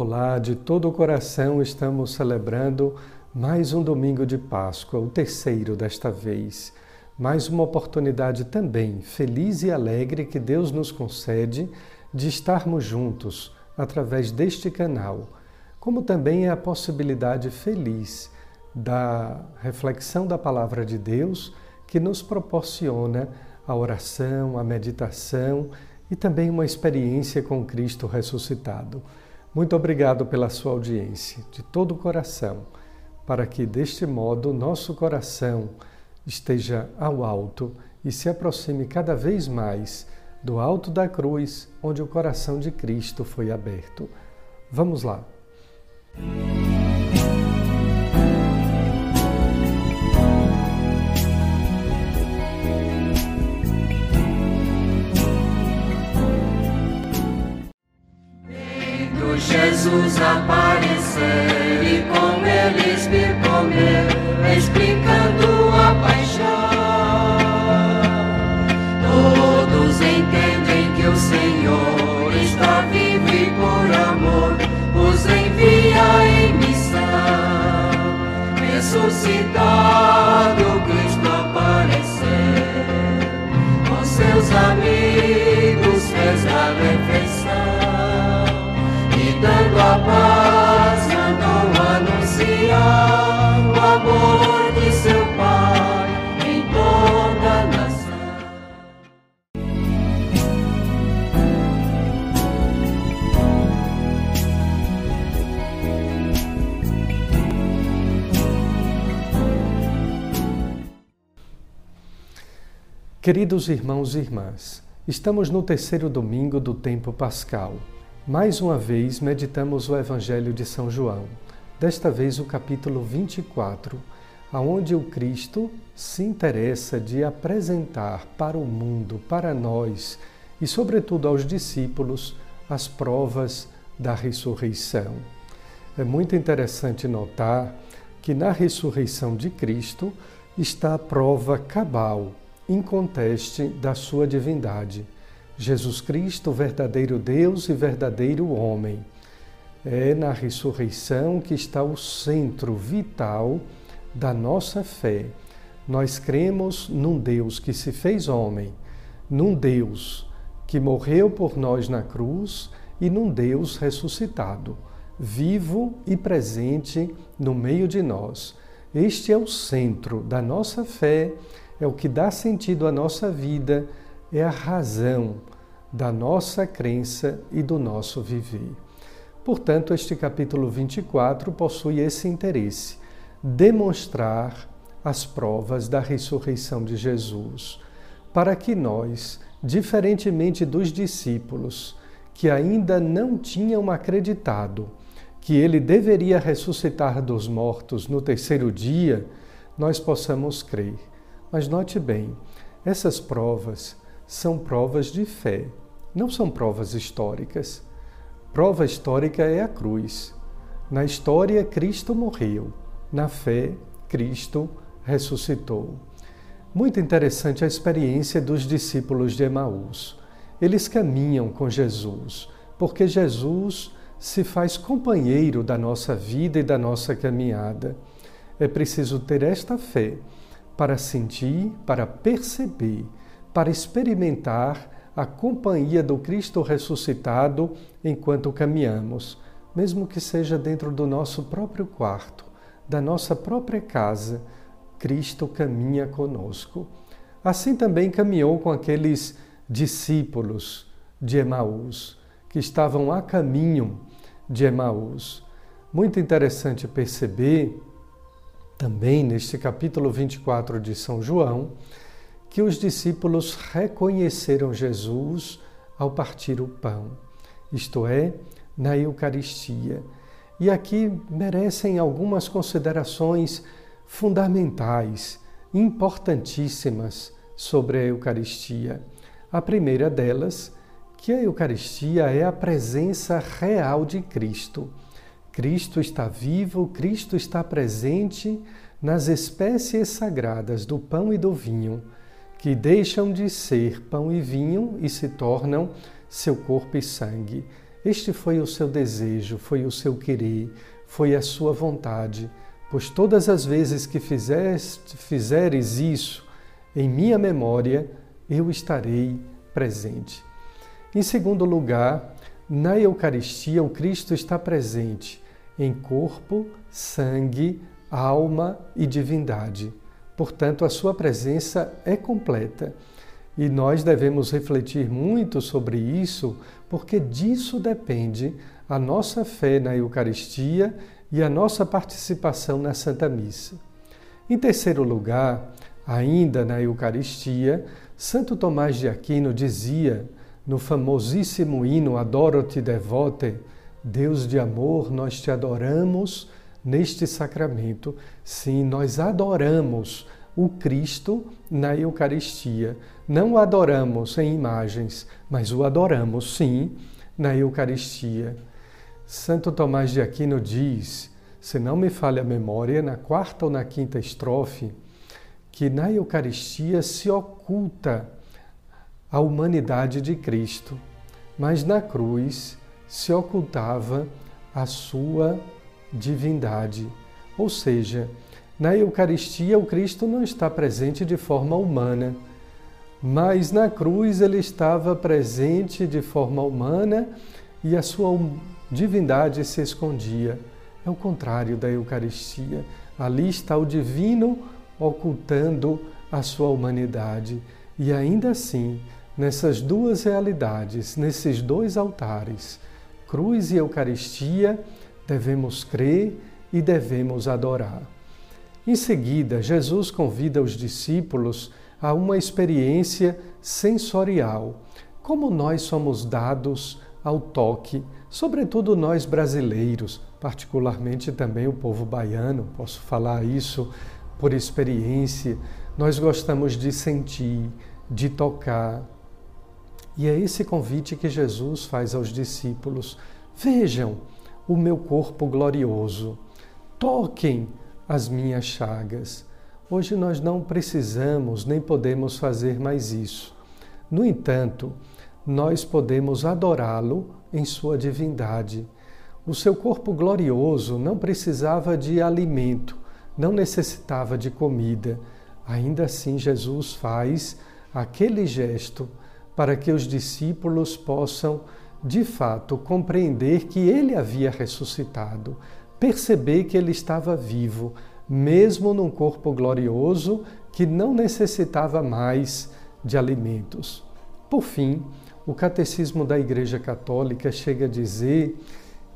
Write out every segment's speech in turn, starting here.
Olá, de todo o coração estamos celebrando mais um domingo de Páscoa, o terceiro desta vez. Mais uma oportunidade também feliz e alegre que Deus nos concede de estarmos juntos através deste canal, como também é a possibilidade feliz da reflexão da palavra de Deus que nos proporciona a oração, a meditação e também uma experiência com Cristo ressuscitado. Muito obrigado pela sua audiência, de todo o coração, para que deste modo nosso coração esteja ao alto e se aproxime cada vez mais do alto da cruz, onde o coração de Cristo foi aberto. Vamos lá. Jesus Queridos irmãos e irmãs, estamos no terceiro domingo do tempo pascal. Mais uma vez meditamos o Evangelho de São João, desta vez o capítulo 24, aonde o Cristo se interessa de apresentar para o mundo, para nós e sobretudo aos discípulos as provas da ressurreição. É muito interessante notar que na ressurreição de Cristo está a prova cabal, inconteste da sua divindade Jesus Cristo, verdadeiro Deus e verdadeiro homem. É na ressurreição que está o centro vital da nossa fé. Nós cremos num Deus que se fez homem, num Deus que morreu por nós na cruz e num Deus ressuscitado, vivo e presente no meio de nós. Este é o centro da nossa fé, é o que dá sentido à nossa vida é a razão da nossa crença e do nosso viver. Portanto, este capítulo 24 possui esse interesse, demonstrar as provas da ressurreição de Jesus, para que nós, diferentemente dos discípulos, que ainda não tinham acreditado que ele deveria ressuscitar dos mortos no terceiro dia, nós possamos crer. Mas note bem, essas provas são provas de fé, não são provas históricas. Prova histórica é a cruz. Na história, Cristo morreu. Na fé, Cristo ressuscitou. Muito interessante a experiência dos discípulos de Emaús. Eles caminham com Jesus, porque Jesus se faz companheiro da nossa vida e da nossa caminhada. É preciso ter esta fé para sentir, para perceber para experimentar a companhia do Cristo ressuscitado enquanto caminhamos, mesmo que seja dentro do nosso próprio quarto, da nossa própria casa, Cristo caminha conosco. Assim também caminhou com aqueles discípulos de Emaús, que estavam a caminho de Emaús. Muito interessante perceber também neste capítulo 24 de São João que os discípulos reconheceram Jesus ao partir o pão, isto é, na Eucaristia. E aqui merecem algumas considerações fundamentais, importantíssimas sobre a Eucaristia. A primeira delas, que a Eucaristia é a presença real de Cristo. Cristo está vivo, Cristo está presente nas espécies sagradas do pão e do vinho, que deixam de ser pão e vinho e se tornam seu corpo e sangue. Este foi o seu desejo, foi o seu querer, foi a sua vontade, pois todas as vezes que fizeres, fizeres isso em minha memória, eu estarei presente. Em segundo lugar, na Eucaristia, o Cristo está presente em corpo, sangue, alma e divindade. Portanto, a sua presença é completa. E nós devemos refletir muito sobre isso, porque disso depende a nossa fé na Eucaristia e a nossa participação na Santa Missa. Em terceiro lugar, ainda na Eucaristia, Santo Tomás de Aquino dizia, no famosíssimo hino Adoro-te devote, Deus de amor, nós te adoramos neste sacramento. Sim, nós adoramos o Cristo na Eucaristia. Não o adoramos em imagens, mas o adoramos, sim, na Eucaristia. Santo Tomás de Aquino diz, se não me falha a memória, na quarta ou na quinta estrofe, que na Eucaristia se oculta a humanidade de Cristo, mas na cruz se ocultava a sua divindade. Ou seja, na Eucaristia, o Cristo não está presente de forma humana, mas na cruz ele estava presente de forma humana e a sua divindade se escondia. É o contrário da Eucaristia. Ali está o divino ocultando a sua humanidade. E ainda assim, nessas duas realidades, nesses dois altares, cruz e Eucaristia, devemos crer e devemos adorar. Em seguida, Jesus convida os discípulos a uma experiência sensorial, como nós somos dados ao toque, sobretudo nós brasileiros, particularmente também o povo baiano, posso falar isso por experiência, nós gostamos de sentir, de tocar. E é esse convite que Jesus faz aos discípulos: vejam o meu corpo glorioso, toquem as minhas chagas. Hoje nós não precisamos nem podemos fazer mais isso. No entanto, nós podemos adorá-lo em sua divindade. O seu corpo glorioso não precisava de alimento, não necessitava de comida. Ainda assim, Jesus faz aquele gesto para que os discípulos possam, de fato, compreender que ele havia ressuscitado, perceber que ele estava vivo, mesmo num corpo glorioso que não necessitava mais de alimentos. Por fim, o Catecismo da Igreja Católica chega a dizer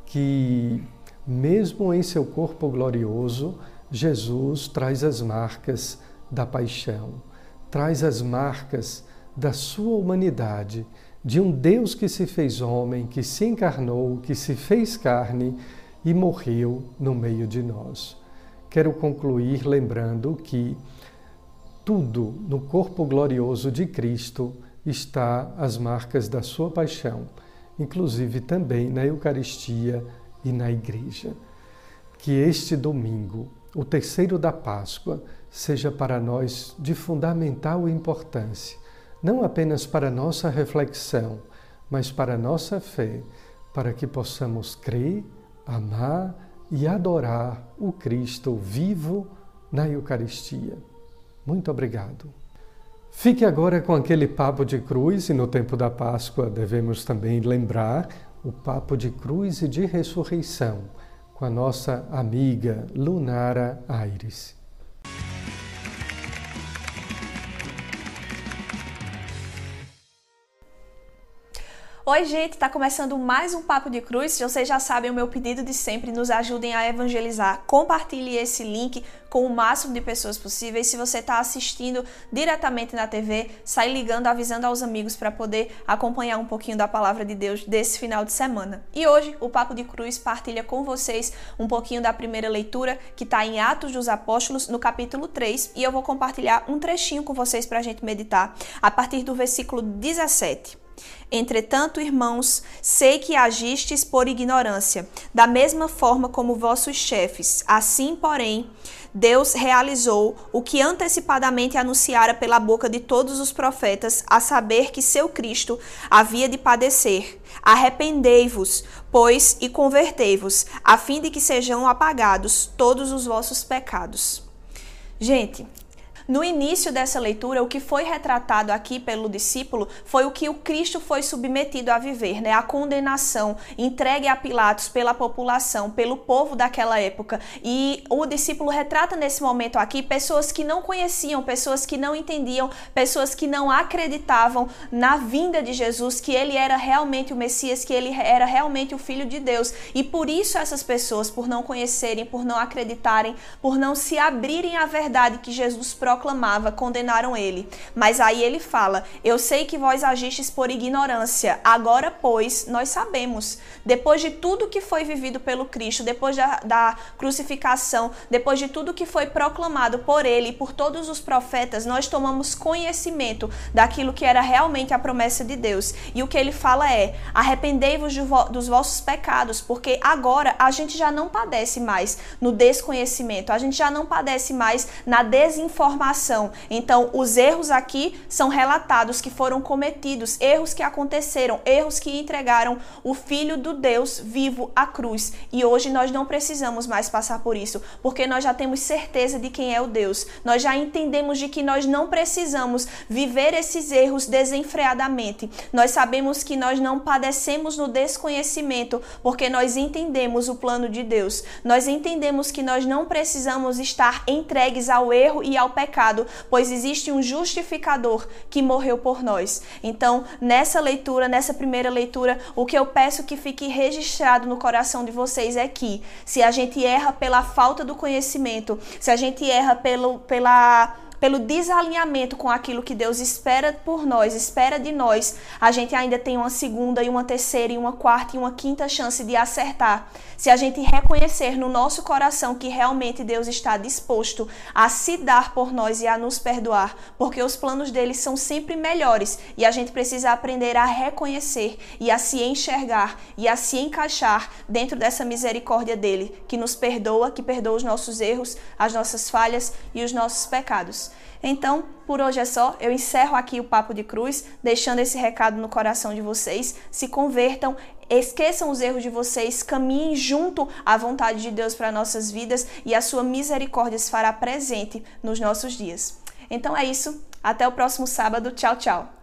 que, mesmo em seu corpo glorioso, Jesus traz as marcas da paixão, traz as marcas da sua humanidade, de um Deus que se fez homem, que se encarnou, que se fez carne e morreu no meio de nós. Quero concluir lembrando que tudo no corpo glorioso de Cristo está as marcas da sua paixão, inclusive também na Eucaristia e na Igreja. Que este domingo, o terceiro da Páscoa, seja para nós de fundamental importância, não apenas para nossa reflexão, mas para nossa fé, para que possamos crer amar e adorar o Cristo vivo na Eucaristia. Muito obrigado. Fique agora com aquele papo de cruz, e no tempo da Páscoa devemos também lembrar o papo de cruz e de ressurreição com a nossa amiga Lunara Aires. Oi, gente, tá começando mais um Papo de Cruz. Vocês já sabem o meu pedido de sempre, nos ajudem a evangelizar. Compartilhe esse link com o máximo de pessoas possíveis. Se você está assistindo diretamente na TV, sai ligando, avisando aos amigos para poder acompanhar um pouquinho da palavra de Deus desse final de semana. E hoje, o Papo de Cruz partilha com vocês um pouquinho da primeira leitura, que está em Atos dos Apóstolos, no capítulo 3, e eu vou compartilhar um trechinho com vocês para a gente meditar, a partir do versículo 17. Entretanto, irmãos, sei que agistes por ignorância, da mesma forma como vossos chefes. Assim, porém, Deus realizou o que antecipadamente anunciara pela boca de todos os profetas, a saber que seu Cristo havia de padecer. Arrependei-vos, pois, e convertei-vos, a fim de que sejam apagados todos os vossos pecados. Gente, no início dessa leitura, o que foi retratado aqui pelo discípulo foi o que o Cristo foi submetido a viver, né? A condenação entregue a Pilatos pela população, pelo povo daquela época. E o discípulo retrata nesse momento aqui pessoas que não conheciam, pessoas que não entendiam, pessoas que não acreditavam na vinda de Jesus, que ele era realmente o Messias, que ele era realmente o filho de Deus. E por isso essas pessoas, por não conhecerem, por não acreditarem, por não se abrirem à verdade que Jesus promete, condenaram ele. Mas aí ele fala: Eu sei que vós agistes por ignorância. Agora, pois, nós sabemos. Depois de tudo que foi vivido pelo Cristo, depois da, da crucificação, depois de tudo que foi proclamado por ele e por todos os profetas, nós tomamos conhecimento daquilo que era realmente a promessa de Deus. E o que ele fala é: arrependei-vos dos vossos pecados, porque agora a gente já não padece mais no desconhecimento, a gente já não padece mais na desinformação informação. Então, os erros aqui são relatados que foram cometidos, erros que aconteceram, erros que entregaram o Filho do Deus vivo à cruz. E hoje nós não precisamos mais passar por isso, porque nós já temos certeza de quem é o Deus. Nós já entendemos de que nós não precisamos viver esses erros desenfreadamente. Nós sabemos que nós não padecemos no desconhecimento, porque nós entendemos o plano de Deus. Nós entendemos que nós não precisamos estar entregues ao erro e ao pecado pecado, pois existe um justificador que morreu por nós. Então, nessa leitura, nessa primeira leitura, o que eu peço que fique registrado no coração de vocês é que se a gente erra pela falta do conhecimento, se a gente erra pelo, pela pelo desalinhamento com aquilo que Deus espera por nós, espera de nós, a gente ainda tem uma segunda e uma terceira e uma quarta e uma quinta chance de acertar. Se a gente reconhecer no nosso coração que realmente Deus está disposto a se dar por nós e a nos perdoar, porque os planos dele são sempre melhores e a gente precisa aprender a reconhecer e a se enxergar e a se encaixar dentro dessa misericórdia dele, que nos perdoa, que perdoa os nossos erros, as nossas falhas e os nossos pecados. Então, por hoje é só. Eu encerro aqui o Papo de Cruz, deixando esse recado no coração de vocês. Se convertam, esqueçam os erros de vocês, caminhem junto à vontade de Deus para nossas vidas e a sua misericórdia se fará presente nos nossos dias. Então é isso. Até o próximo sábado. Tchau, tchau.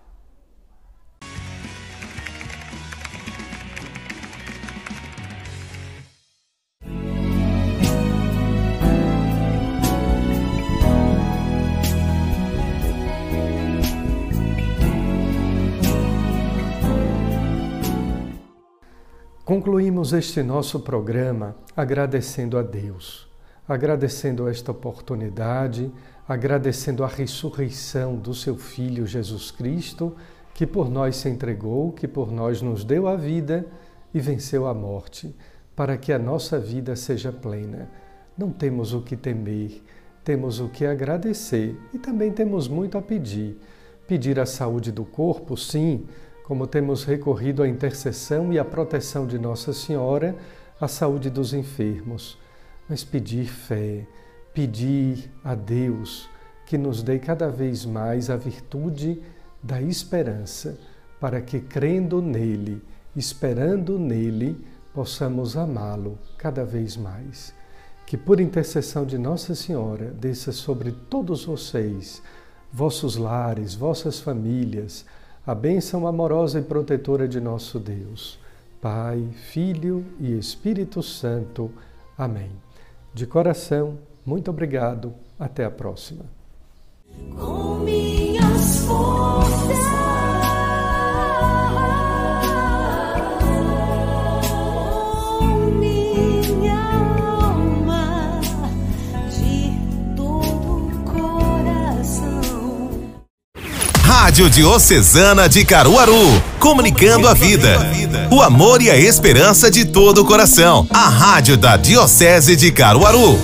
Concluímos este nosso programa agradecendo a Deus, agradecendo esta oportunidade, agradecendo a ressurreição do seu Filho Jesus Cristo, que por nós se entregou, que por nós nos deu a vida e venceu a morte, para que a nossa vida seja plena. Não temos o que temer, temos o que agradecer e também temos muito a pedir. Pedir a saúde do corpo, sim como temos recorrido à intercessão e à proteção de Nossa Senhora, à saúde dos enfermos, mas pedir fé, pedir a Deus que nos dê cada vez mais a virtude da esperança, para que, crendo nele, esperando nele, possamos amá-lo cada vez mais. Que, por intercessão de Nossa Senhora, desça sobre todos vocês, vossos lares, vossas famílias, a bênção amorosa e protetora de nosso Deus, Pai, Filho e Espírito Santo. Amém. De coração, muito obrigado. Até a próxima. Rádio Diocesana de Caruaru, comunicando a vida, o amor e a esperança de todo o coração. A Rádio da Diocese de Caruaru